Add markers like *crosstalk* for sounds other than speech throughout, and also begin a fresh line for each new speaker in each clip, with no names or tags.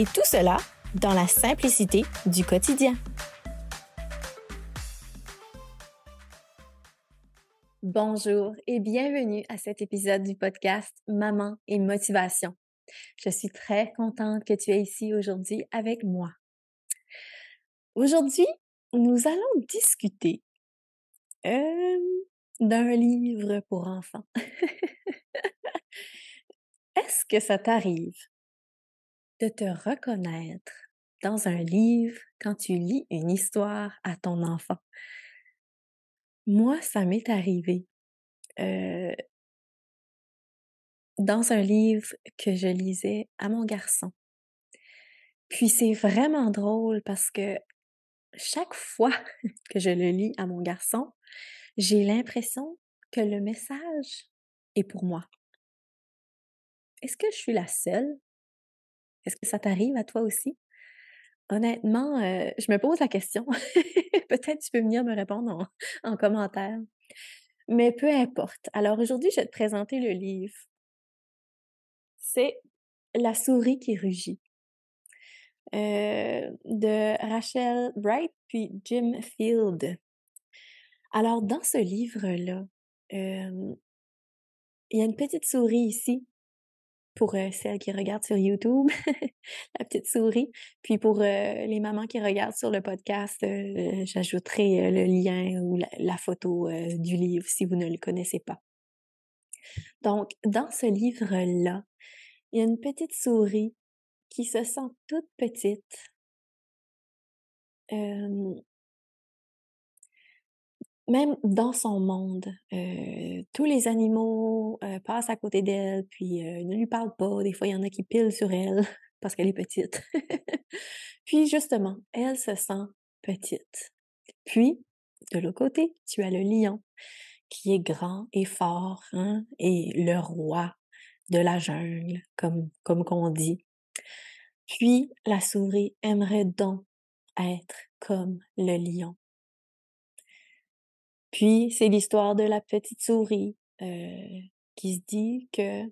Et tout cela dans la simplicité du quotidien. Bonjour et bienvenue à cet épisode du podcast Maman et Motivation. Je suis très contente que tu es ici aujourd'hui avec moi. Aujourd'hui, nous allons discuter euh, d'un livre pour enfants. *laughs* Est-ce que ça t'arrive de te reconnaître dans un livre quand tu lis une histoire à ton enfant. Moi, ça m'est arrivé euh, dans un livre que je lisais à mon garçon. Puis c'est vraiment drôle parce que chaque fois *laughs* que je le lis à mon garçon, j'ai l'impression que le message est pour moi. Est-ce que je suis la seule est-ce que ça t'arrive à toi aussi? Honnêtement, euh, je me pose la question. *laughs* Peut-être tu peux venir me répondre en, commentaire. Mais peu importe. Alors aujourd'hui, je vais te présenter le livre. C'est La souris qui rugit euh, de Rachel Bright puis Jim Field. Alors dans ce livre-là, euh, il y a une petite souris ici pour celles qui regardent sur YouTube, *laughs* la petite souris. Puis pour les mamans qui regardent sur le podcast, j'ajouterai le lien ou la, photo du livre si vous ne le connaissez pas. Donc, dans ce livre-là, il y a une petite souris qui se sent toute petite, même dans son monde, tous les animaux passent à côté d'elle, puis ne lui parlent pas. Des fois, il y en a qui pilent sur elle *laughs* parce qu'elle est petite. *laughs* puis justement, elle se sent petite. Puis, de l'autre côté, tu as le lion qui est grand et fort, hein, et le roi de la jungle, comme comme qu'on dit. Puis la souris aimerait donc être comme le lion. Puis, c'est l'histoire de la petite souris euh, qui se dit que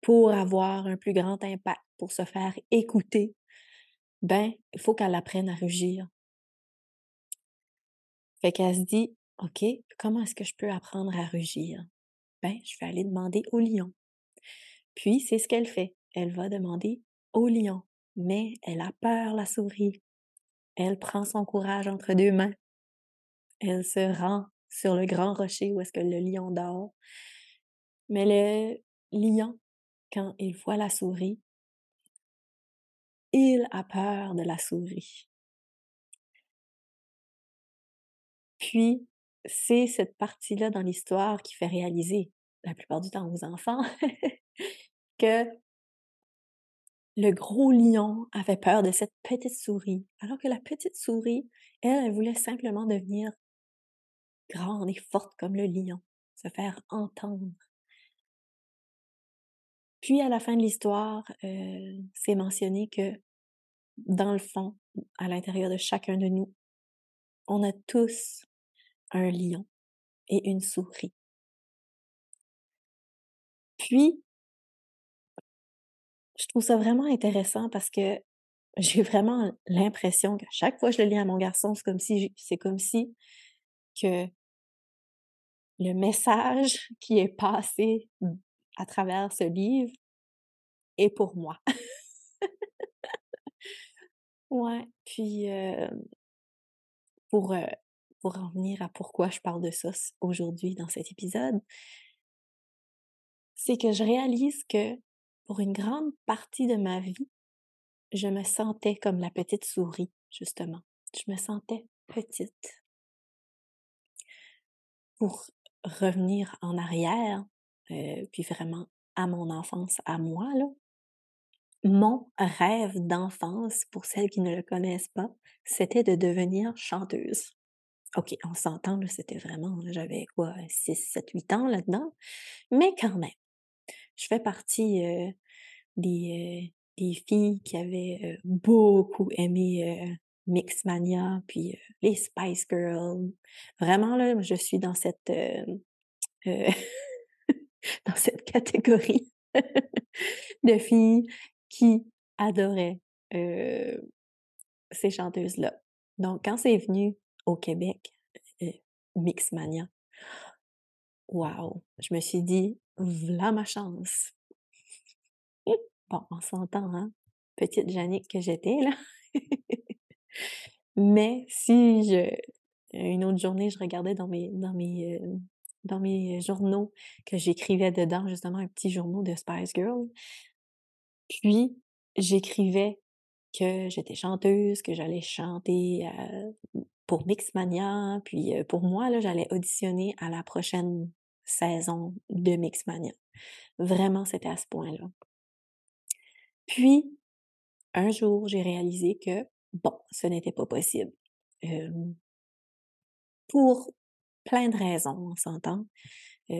pour avoir un plus grand impact, pour se faire écouter, ben, il faut qu'elle apprenne à rugir. Fait qu'elle se dit, OK, comment est-ce que je peux apprendre à rugir? Ben, je vais aller demander au lion. Puis, c'est ce qu'elle fait. Elle va demander au lion. Mais elle a peur, la souris. Elle prend son courage entre deux mains. Elle se rend sur le grand rocher où est-ce que le lion dort. Mais le lion, quand il voit la souris, il a peur de la souris. Puis, c'est cette partie-là dans l'histoire qui fait réaliser, la plupart du temps aux enfants, *laughs* que le gros lion avait peur de cette petite souris, alors que la petite souris, elle, elle voulait simplement devenir grande et forte comme le lion, se faire entendre. Puis à la fin de l'histoire, euh, c'est mentionné que dans le fond, à l'intérieur de chacun de nous, on a tous un lion et une souris. Puis, je trouve ça vraiment intéressant parce que j'ai vraiment l'impression que chaque fois que je le lis à mon garçon, c'est comme si c'est comme si que le message *laughs* qui est passé à travers ce livre est pour moi. *laughs* ouais, puis pour, pour en venir à pourquoi je parle de ça aujourd'hui dans cet épisode, c'est que je réalise que pour une grande partie de ma vie, je me sentais comme la petite souris, justement. Je me sentais petite. Revenir en arrière, puis vraiment à mon enfance, à moi, là, mon rêve d'enfance, pour celles qui ne le connaissent pas, c'était de devenir chanteuse. OK, on s'entend, c'était vraiment, j'avais quoi, 6, 7, 8 ans là-dedans, mais quand même. Je fais partie des, des filles qui avaient beaucoup aimé Mixmania, puis les Spice Girls. Vraiment, là, je suis dans cette, *laughs* dans cette catégorie *laughs* de filles qui adoraient ces chanteuses-là. Donc, quand c'est venu au Québec, Mixmania, wow! Je me suis dit, voilà ma chance. *laughs* Bon, on s'entend, hein? Petite Jannick que j'étais, là. Mais si je une autre journée, je regardais dans mes dans mes, dans mes journaux que j'écrivais dedans, justement, un petit journaux de Spice Girl. Puis, j'écrivais que j'étais chanteuse, que j'allais chanter pour Mixmania, puis pour moi, là, j'allais auditionner à la prochaine saison de Mixmania. Vraiment, c'était à ce point-là. Puis, un jour, j'ai réalisé que, bon, ce n'était pas possible. pour plein de raisons, on s'entend.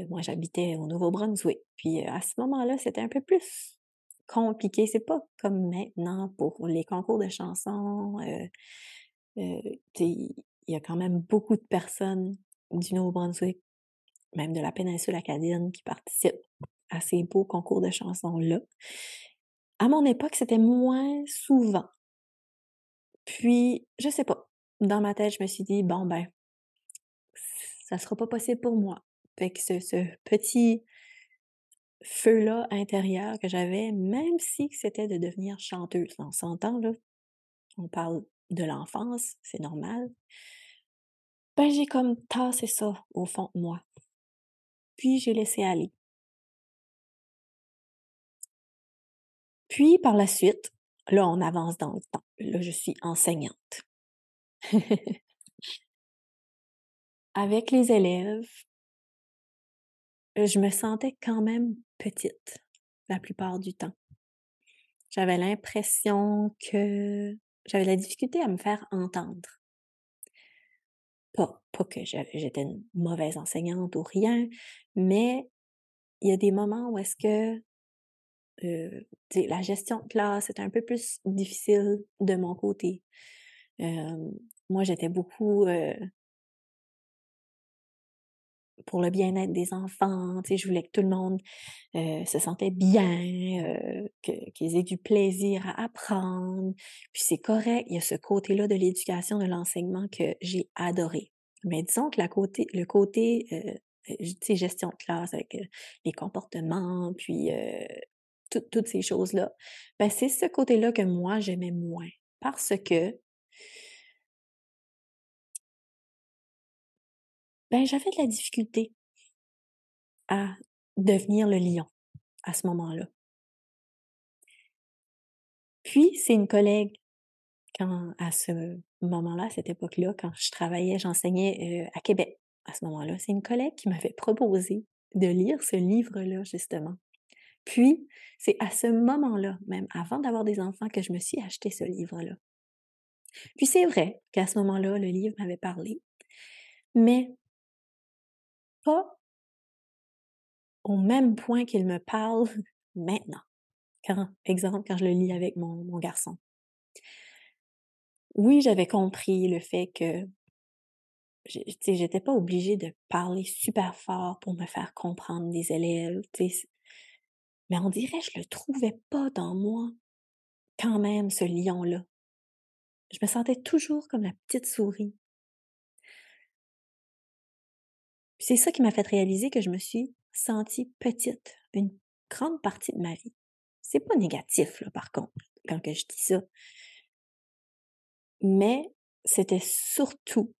moi, j'habitais au Nouveau-Brunswick. Puis à ce moment-là, c'était un peu plus compliqué. C'est pas comme maintenant pour les concours de chansons. il y a quand même beaucoup de personnes du Nouveau-Brunswick, même de la péninsule acadienne, qui participent à ces beaux concours de chansons-là. À mon époque, c'était moins souvent. Puis, je sais pas. Dans ma tête, je me suis dit, bon, ben, ça sera pas possible pour moi. Fait que ce, petit feu-là intérieur que j'avais, même si c'était de devenir chanteuse, on s'entend, là, on parle de l'enfance, c'est normal, ben j'ai comme tassé ça au fond de moi. Puis j'ai laissé aller. Puis par la suite, là on avance dans le temps. Là je suis enseignante. *laughs* Avec les élèves, je me sentais quand même petite la plupart du temps. J'avais l'impression que j'avais la difficulté à me faire entendre. Pas, pas que j'étais une mauvaise enseignante ou rien, mais il y a des moments où est-ce que euh, la gestion de classe est un peu plus difficile de mon côté. Euh, moi, j'étais beaucoup euh, pour le bien-être des enfants. Je voulais que tout le monde se sentait bien, qu'ils aient du plaisir à apprendre. Puis c'est correct, il y a ce côté-là de l'éducation, de l'enseignement que j'ai adoré. Mais disons que la côté, le côté, gestion de classe avec les comportements, puis toutes ces choses-là, ben c'est ce côté-là que moi j'aimais moins. Parce que ben j'avais de la difficulté à devenir le lion à ce moment-là. Puis, c'est une collègue, quand, à ce moment-là, à cette époque-là, quand je travaillais, j'enseignais euh, à Québec à ce moment-là, c'est une collègue qui m'avait proposé de lire ce livre-là, justement. Puis, c'est à ce moment-là, même avant d'avoir des enfants, que je me suis acheté ce livre-là. Puis c'est vrai qu'à ce moment-là, le livre m'avait parlé, mais pas au même point qu'il me parle *laughs* maintenant. Quand, exemple, quand je le lis avec mon, garçon. Oui, j'avais compris le fait que j'étais pas obligée de parler super fort pour me faire comprendre des élèves, mais on dirait je le trouvais pas dans moi quand même ce lion-là. Je me sentais toujours comme la petite souris c'est ça qui m'a fait réaliser que je me suis sentie petite une grande partie de ma vie. C'est pas négatif, là, par contre, quand que je dis ça. Mais c'était surtout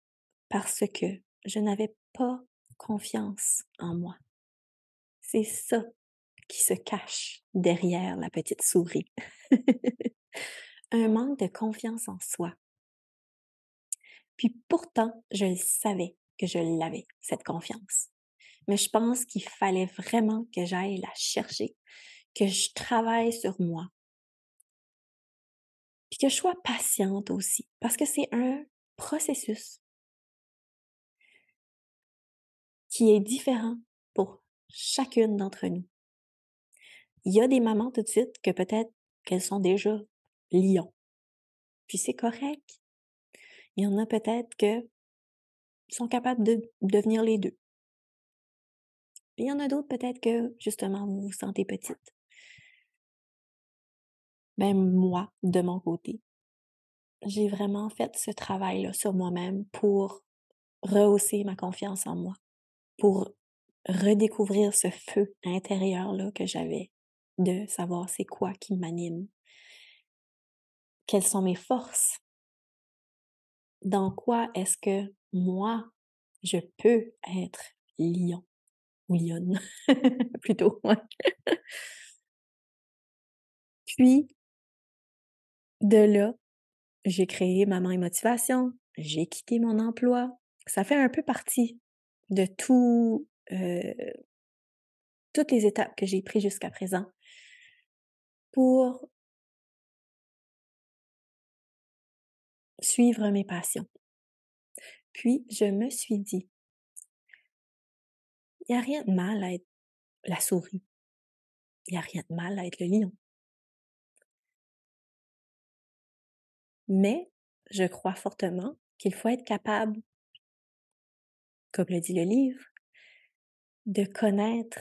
parce que je n'avais pas confiance en moi. C'est ça qui se cache derrière la petite souris. *laughs* Un manque de confiance en soi. Puis pourtant, je savais que je l'avais, cette confiance. Mais je pense qu'il fallait vraiment que j'aille la chercher, que je travaille sur moi. que je sois patiente aussi, parce que c'est un processus qui est différent pour chacune d'entre nous. Il y a des mamans tout de suite que peut-être qu'elles sont déjà lions. Puis c'est correct. Il y en a peut-être que sont capables de devenir les deux. Puis il y en a d'autres peut-être que justement vous vous sentez petite. Ben moi, de mon côté, j'ai vraiment fait ce travail-là sur moi-même pour rehausser ma confiance en moi, pour redécouvrir ce feu intérieur-là que j'avais, de savoir c'est quoi qui m'anime, quelles sont mes forces, dans quoi est-ce que moi, je peux être lion ou lionne, *laughs* plutôt. *laughs* Puis, de là, j'ai créé Maman et Motivation, j'ai quitté mon emploi. Ça fait un peu partie de euh, toutes les étapes que j'ai prises jusqu'à présent pour suivre mes passions. Puis, je me suis dit, il n'y a rien de mal à être la souris. Il n'y a rien de mal à être le lion. Mais je crois fortement qu'il faut être capable, comme le dit le livre, de connaître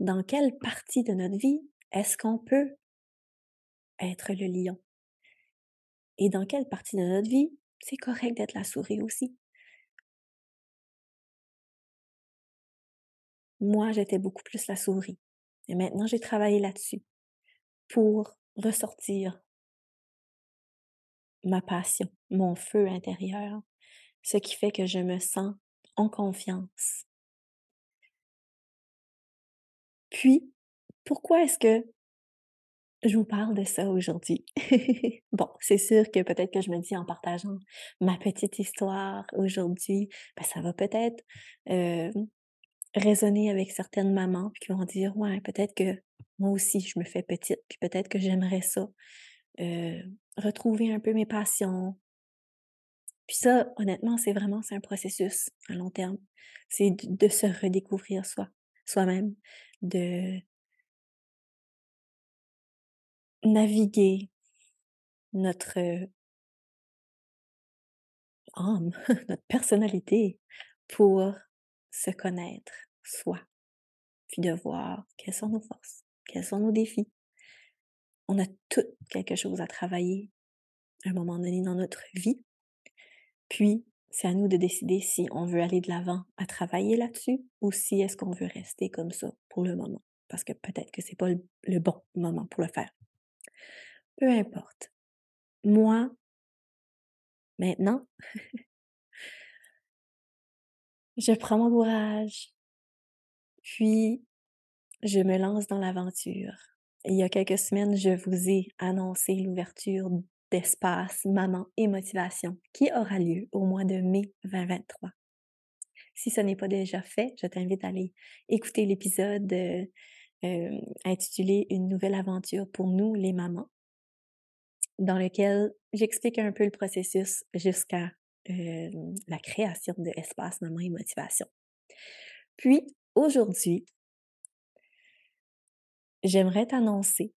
dans quelle partie de notre vie est-ce qu'on peut être le lion. Et dans quelle partie de notre vie, c'est correct d'être la souris aussi? Moi, j'étais beaucoup plus la souris. Et maintenant, j'ai travaillé là-dessus pour ressortir ma passion, mon feu intérieur, ce qui fait que je me sens en confiance. Puis, pourquoi est-ce que je vous parle de ça aujourd'hui? *laughs* bon, c'est sûr que peut-être que je me dis en partageant ma petite histoire aujourd'hui, ben ça va peut-être résonner avec certaines mamans qui vont dire ouais peut-être que moi aussi je me fais petite puis peut-être que j'aimerais ça retrouver un peu mes passions. Puis ça, honnêtement, c'est vraiment c'est un processus à long terme. C'est de, se redécouvrir soi, soi-même, de naviguer notre âme, *laughs* notre personnalité pour se connaître soi, puis de voir quelles sont nos forces, quels sont nos défis, on a tout quelque chose à travailler à un moment donné dans notre vie. Puis, c'est à nous de décider si on veut aller de l'avant à travailler là-dessus ou si est-ce qu'on veut rester comme ça pour le moment. Parce que peut-être que c'est pas le, bon moment pour le faire. Peu importe. Moi, maintenant, je prends mon courage, puis je me lance dans l'aventure il y a quelques semaines, je vous ai annoncé l'ouverture d'espace Maman et Motivation qui aura lieu au mois de mai 2023. Si ce n'est pas déjà fait, je t'invite à aller écouter l'épisode euh, euh, intitulé Une nouvelle aventure pour nous, les mamans, dans lequel j'explique un peu le processus jusqu'à la création de Espace Maman et Motivation. Puis, aujourd'hui, j'aimerais t'annoncer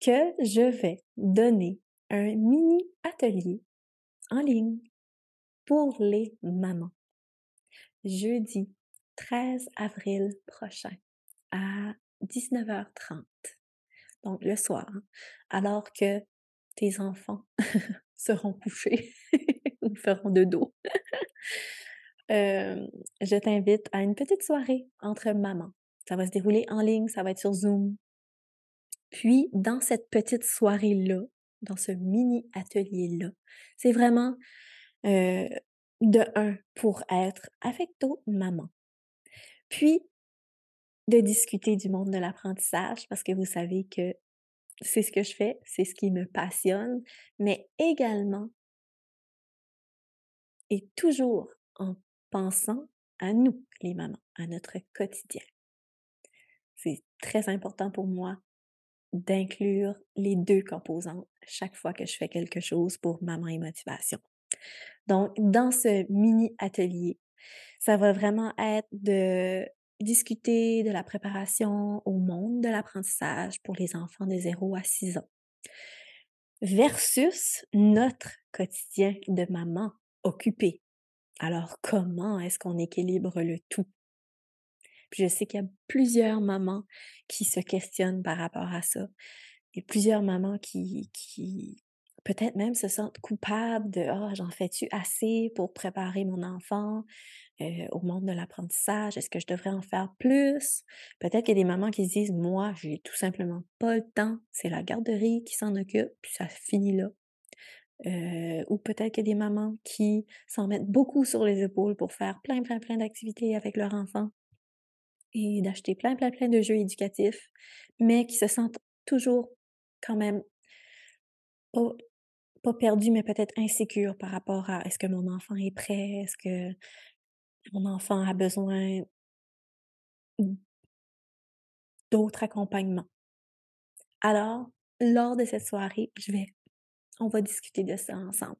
que je vais donner un mini atelier en ligne pour les mamans. Jeudi 13 avril prochain à 19h30. Donc le soir, hein, alors que tes enfants *laughs* seront couchés *laughs* ou feront de dos. *laughs* Euh, je t'invite à une petite soirée entre mamans ça va se dérouler en ligne, ça va être sur Zoom. Puis, dans cette petite soirée-là, dans ce mini atelier-là, c'est vraiment euh, de un pour être avec d'autres mamans. Puis, de discuter du monde de l'apprentissage, parce que vous savez que c'est ce que je fais, c'est ce qui me passionne, mais également et toujours en pensant à nous, les mamans, à notre quotidien. C'est très important pour moi d'inclure les deux composantes chaque fois que je fais quelque chose pour maman et motivation. Donc, dans ce mini atelier, ça va vraiment être de discuter de la préparation au monde de l'apprentissage pour les enfants de 0 à 6 ans versus notre quotidien de maman occupée. Alors, comment est-ce qu'on équilibre le tout? je sais qu'il y a plusieurs mamans qui se questionnent par rapport à ça. Et plusieurs mamans qui, qui peut-être même se sentent coupables de Ah, j'en fais-tu assez pour préparer mon enfant euh, au monde de l'apprentissage? Est-ce que je devrais en faire plus? Peut-être qu'il y a des mamans qui se disent Moi, j'ai tout simplement pas le temps, c'est la garderie qui s'en occupe, puis ça finit là. Euh, ou peut-être qu'il y a des mamans qui s'en mettent beaucoup sur les épaules pour faire plein, plein, plein d'activités avec leur enfant et d'acheter plein, plein, plein de jeux éducatifs, mais qui se sentent toujours quand même pas perdus, mais peut-être insécures par rapport à est-ce que mon enfant est prêt, est-ce que mon enfant a besoin d'autres accompagnements? Alors, lors de cette soirée, je vais, on va discuter de ça ensemble.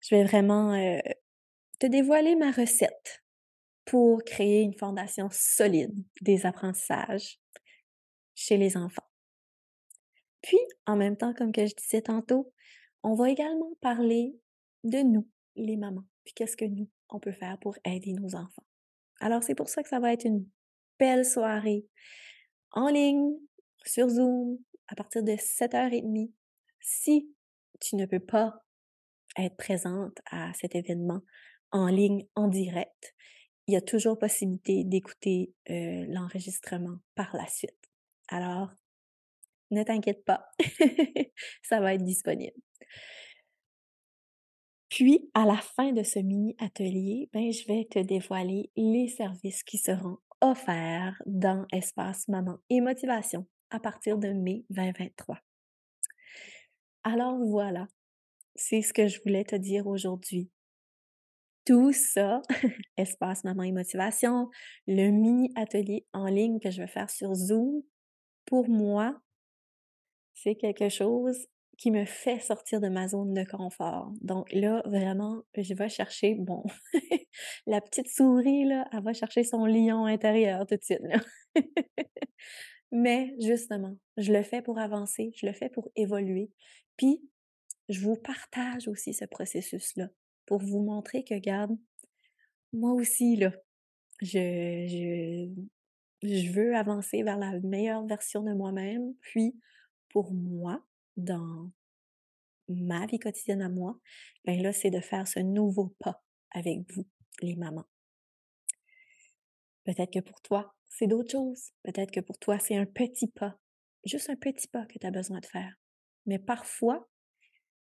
Je vais vraiment euh, te dévoiler ma recette pour créer une fondation solide des apprentissages chez les enfants. Puis, en même temps, comme je disais tantôt, on va également parler de nous, les mamans, puis qu'est-ce que nous, on peut faire pour aider nos enfants. Alors, c'est pour ça que ça va être une belle soirée en ligne, sur Zoom, à partir de 7h30. Si tu ne peux pas être présente à cet événement en ligne, en direct, il y a toujours possibilité d'écouter l'enregistrement par la suite. Alors, ne t'inquiète pas, *laughs* ça va être disponible. Puis, à la fin de ce mini-atelier, ben, je vais te dévoiler les services qui seront offerts dans Espace Maman et Motivation à partir de mai 2023. Alors voilà, c'est ce que je voulais te dire aujourd'hui tout ça, *laughs* espace maman et motivation, le mini atelier en ligne que je vais faire sur Zoom, pour moi, c'est quelque chose qui me fait sortir de ma zone de confort. Donc là, vraiment, je vais chercher, bon, *laughs* la petite souris, là, elle va chercher son lion intérieur tout de suite. *laughs* Mais justement, je le fais pour avancer, je le fais pour évoluer. Puis, je vous partage aussi ce processus-là pour vous montrer que, garde, moi aussi, là, je, je, je veux avancer vers la meilleure version de moi-même. Puis, pour moi, dans ma vie quotidienne à moi, ben là, c'est de faire ce nouveau pas avec vous, les mamans. Peut-être que pour toi, c'est d'autres choses. Peut-être que pour toi, c'est un petit pas. Juste un petit pas que tu as besoin de faire. Mais parfois,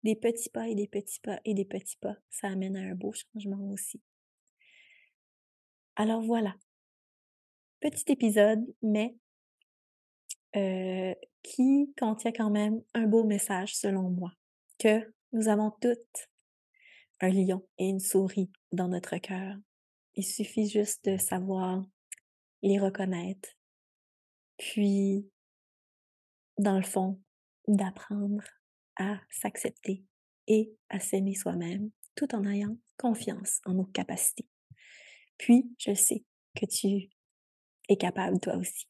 des petits pas et des petits pas et des petits pas, ça amène à un beau changement aussi. Alors voilà, petit épisode, mais qui contient quand même un beau message selon moi, que nous avons toutes un lion et une souris dans notre cœur. Il suffit juste de savoir les reconnaître, puis, dans le fond, d'apprendre à s'accepter et à s'aimer soi-même tout en ayant confiance en nos capacités. Puis, je sais que tu es capable toi aussi.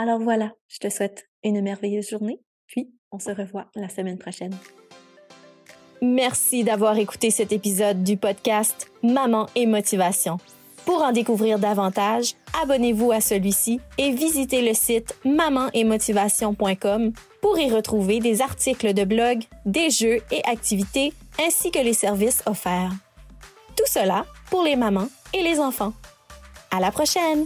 Alors voilà, je te souhaite une merveilleuse journée, puis on se revoit la semaine prochaine. Merci d'avoir écouté cet épisode du podcast Maman et Motivation. Pour en découvrir davantage, abonnez-vous à celui-ci et visitez le site mamanetmotivation.com pour y retrouver des articles de blog, des jeux et activités, ainsi que les services offerts. Tout cela pour les mamans et les enfants. À la prochaine!